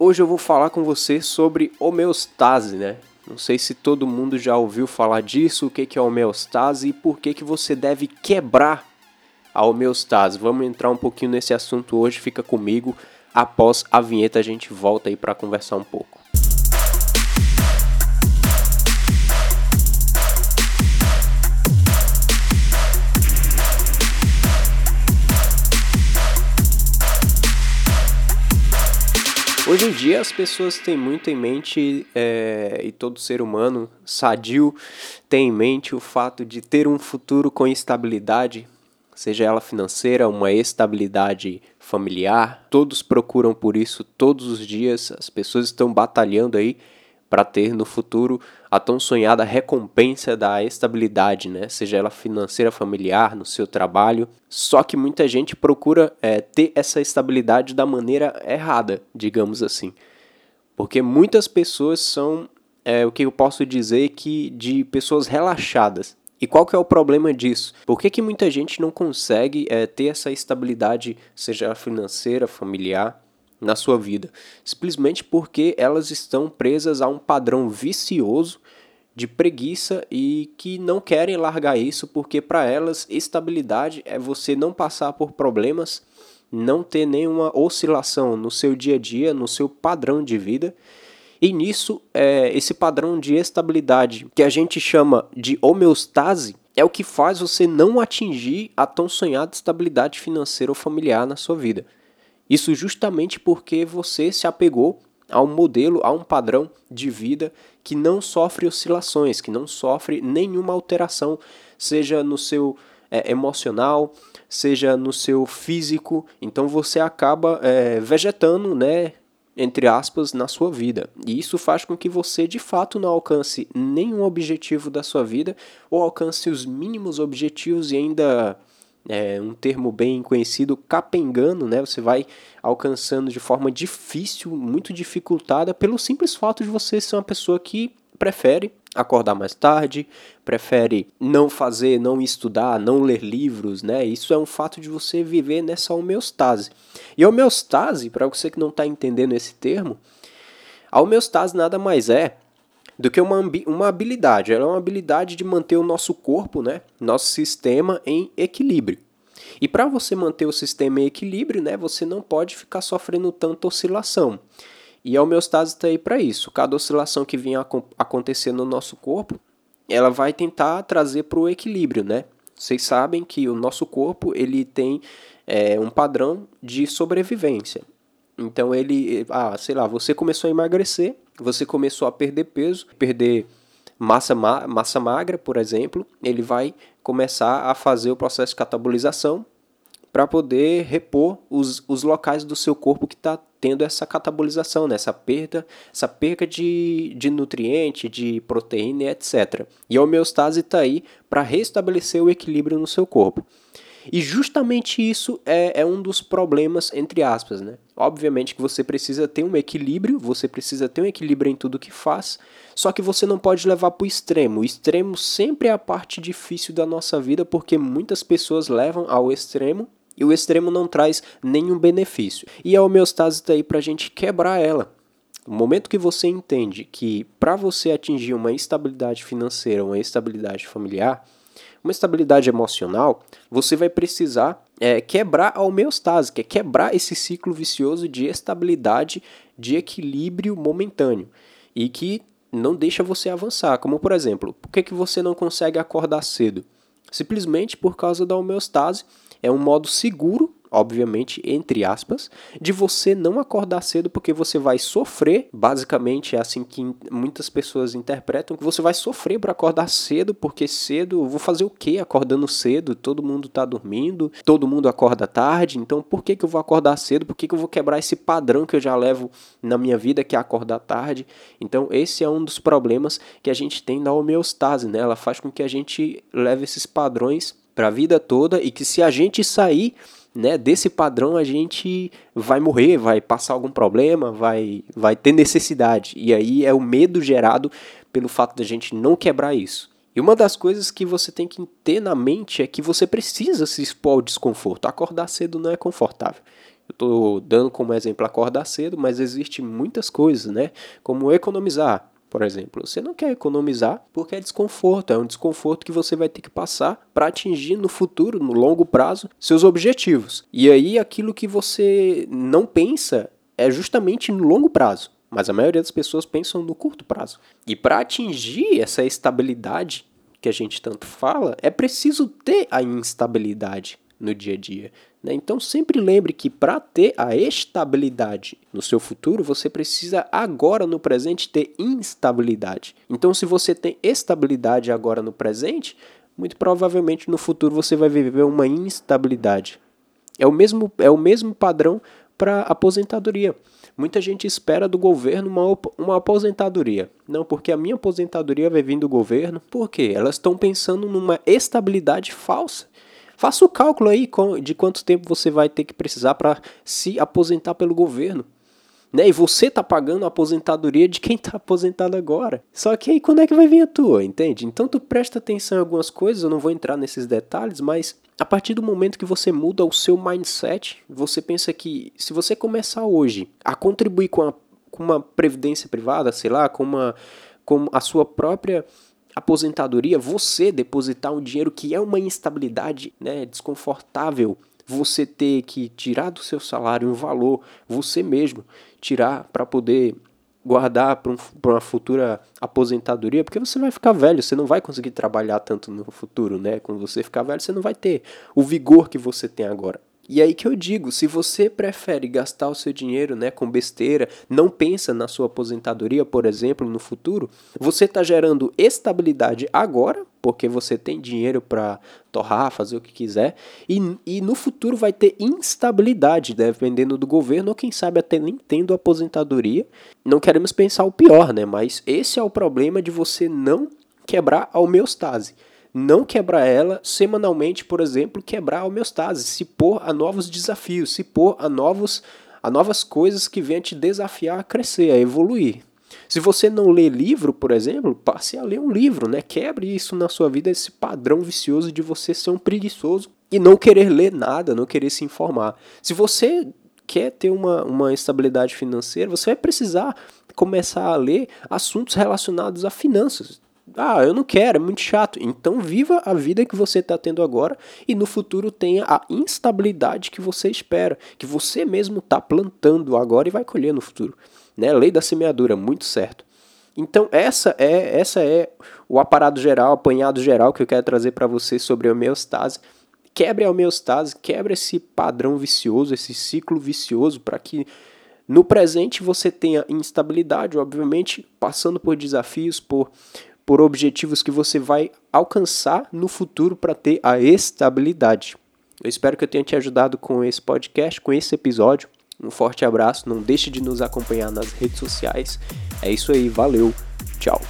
Hoje eu vou falar com você sobre homeostase, né? Não sei se todo mundo já ouviu falar disso, o que é homeostase e por que, que você deve quebrar a homeostase. Vamos entrar um pouquinho nesse assunto hoje, fica comigo. Após a vinheta a gente volta aí para conversar um pouco. Hoje em dia as pessoas têm muito em mente, é, e todo ser humano sadio tem em mente o fato de ter um futuro com estabilidade, seja ela financeira, uma estabilidade familiar. Todos procuram por isso todos os dias, as pessoas estão batalhando aí para ter no futuro a tão sonhada recompensa da estabilidade, né? seja ela financeira, familiar, no seu trabalho. Só que muita gente procura é, ter essa estabilidade da maneira errada, digamos assim. Porque muitas pessoas são, é, o que eu posso dizer, que de pessoas relaxadas. E qual que é o problema disso? Por que, que muita gente não consegue é, ter essa estabilidade, seja financeira, familiar? Na sua vida, simplesmente porque elas estão presas a um padrão vicioso de preguiça e que não querem largar isso porque para elas estabilidade é você não passar por problemas, não ter nenhuma oscilação no seu dia a dia, no seu padrão de vida. E nisso, é, esse padrão de estabilidade que a gente chama de homeostase é o que faz você não atingir a tão sonhada estabilidade financeira ou familiar na sua vida. Isso justamente porque você se apegou a um modelo, a um padrão de vida que não sofre oscilações, que não sofre nenhuma alteração, seja no seu é, emocional, seja no seu físico. Então você acaba é, vegetando, né? Entre aspas, na sua vida. E isso faz com que você de fato não alcance nenhum objetivo da sua vida ou alcance os mínimos objetivos e ainda é um termo bem conhecido, capengando, né? Você vai alcançando de forma difícil, muito dificultada, pelo simples fato de você ser uma pessoa que prefere acordar mais tarde, prefere não fazer, não estudar, não ler livros, né? Isso é um fato de você viver nessa homeostase. E homeostase, para você que não está entendendo esse termo, a homeostase nada mais é do que uma, uma habilidade. Ela é uma habilidade de manter o nosso corpo, né, nosso sistema em equilíbrio. E para você manter o sistema em equilíbrio, né, você não pode ficar sofrendo tanta oscilação. E a homeostase está aí para isso. Cada oscilação que vinha acontecer no nosso corpo, ela vai tentar trazer para o equilíbrio, né? Vocês sabem que o nosso corpo ele tem é, um padrão de sobrevivência. Então ele, ah, sei lá, você começou a emagrecer, você começou a perder peso, perder massa, ma massa magra, por exemplo, ele vai começar a fazer o processo de catabolização para poder repor os, os locais do seu corpo que está tendo essa catabolização, né? essa perda, essa perda de, de nutriente, de proteína, etc. E a homeostase está aí para restabelecer o equilíbrio no seu corpo. E justamente isso é, é um dos problemas, entre aspas, né? Obviamente que você precisa ter um equilíbrio, você precisa ter um equilíbrio em tudo que faz, só que você não pode levar para o extremo. O extremo sempre é a parte difícil da nossa vida, porque muitas pessoas levam ao extremo e o extremo não traz nenhum benefício. E a homeostase está aí para a gente quebrar ela. No momento que você entende que para você atingir uma estabilidade financeira, uma estabilidade familiar, uma estabilidade emocional, você vai precisar é, quebrar a homeostase, que é quebrar esse ciclo vicioso de estabilidade, de equilíbrio momentâneo e que não deixa você avançar. Como por exemplo, por que, que você não consegue acordar cedo? Simplesmente por causa da homeostase. É um modo seguro obviamente, entre aspas, de você não acordar cedo porque você vai sofrer. Basicamente é assim que muitas pessoas interpretam que você vai sofrer para acordar cedo, porque cedo, vou fazer o quê acordando cedo? Todo mundo está dormindo, todo mundo acorda tarde, então por que, que eu vou acordar cedo? Por que, que eu vou quebrar esse padrão que eu já levo na minha vida, que é acordar tarde? Então esse é um dos problemas que a gente tem na homeostase, né? Ela faz com que a gente leve esses padrões para a vida toda e que se a gente sair né, desse padrão a gente vai morrer, vai passar algum problema, vai, vai ter necessidade. E aí é o medo gerado pelo fato da gente não quebrar isso. E uma das coisas que você tem que ter na mente é que você precisa se expor ao desconforto. Acordar cedo não é confortável. Eu estou dando como exemplo acordar cedo, mas existe muitas coisas, né? Como economizar, por exemplo. Você não quer economizar porque é desconforto, é um desconforto que você vai ter que passar para atingir no futuro, no longo prazo, seus objetivos. E aí aquilo que você não pensa é justamente no longo prazo. Mas a maioria das pessoas pensam no curto prazo. E para atingir essa estabilidade que a gente tanto fala, é preciso ter a instabilidade no dia a dia. Né? Então sempre lembre que para ter a estabilidade no seu futuro, você precisa agora no presente ter instabilidade. Então se você tem estabilidade agora no presente, muito provavelmente no futuro você vai viver uma instabilidade. É o mesmo, é o mesmo padrão para aposentadoria. Muita gente espera do governo uma, uma aposentadoria. Não, porque a minha aposentadoria vai vir do governo. Por quê? Elas estão pensando numa estabilidade falsa. Faça o cálculo aí de quanto tempo você vai ter que precisar para se aposentar pelo governo. Né? E você está pagando a aposentadoria de quem está aposentado agora. Só que aí quando é que vai vir a tua, entende? Então tu presta atenção em algumas coisas, eu não vou entrar nesses detalhes, mas a partir do momento que você muda o seu mindset, você pensa que se você começar hoje a contribuir com, a, com uma previdência privada, sei lá, com, uma, com a sua própria aposentadoria, você depositar um dinheiro que é uma instabilidade né, desconfortável, você ter que tirar do seu salário um valor, você mesmo tirar para poder guardar para um, uma futura aposentadoria, porque você vai ficar velho, você não vai conseguir trabalhar tanto no futuro, né? Quando você ficar velho, você não vai ter o vigor que você tem agora. E aí que eu digo, se você prefere gastar o seu dinheiro né, com besteira, não pensa na sua aposentadoria, por exemplo, no futuro, você está gerando estabilidade agora, porque você tem dinheiro para torrar, fazer o que quiser, e, e no futuro vai ter instabilidade, dependendo do governo, ou quem sabe até nem tendo aposentadoria. Não queremos pensar o pior, né? Mas esse é o problema de você não quebrar a homeostase não quebrar ela semanalmente, por exemplo, quebrar a homeostase, se pôr a novos desafios, se pôr a, novos, a novas coisas que venham te desafiar a crescer, a evoluir. Se você não lê livro, por exemplo, passe a ler um livro, né? Quebre isso na sua vida, esse padrão vicioso de você ser um preguiçoso e não querer ler nada, não querer se informar. Se você quer ter uma, uma estabilidade financeira, você vai precisar começar a ler assuntos relacionados a finanças. Ah, eu não quero, é muito chato. Então viva a vida que você está tendo agora e no futuro tenha a instabilidade que você espera, que você mesmo está plantando agora e vai colher no futuro. Né? Lei da semeadura, muito certo. Então essa é essa é o aparado geral, apanhado geral que eu quero trazer para você sobre a homeostase. Quebre a homeostase, quebre esse padrão vicioso, esse ciclo vicioso para que no presente você tenha instabilidade, obviamente, passando por desafios, por por objetivos que você vai alcançar no futuro para ter a estabilidade. Eu espero que eu tenha te ajudado com esse podcast, com esse episódio. Um forte abraço, não deixe de nos acompanhar nas redes sociais. É isso aí, valeu, tchau.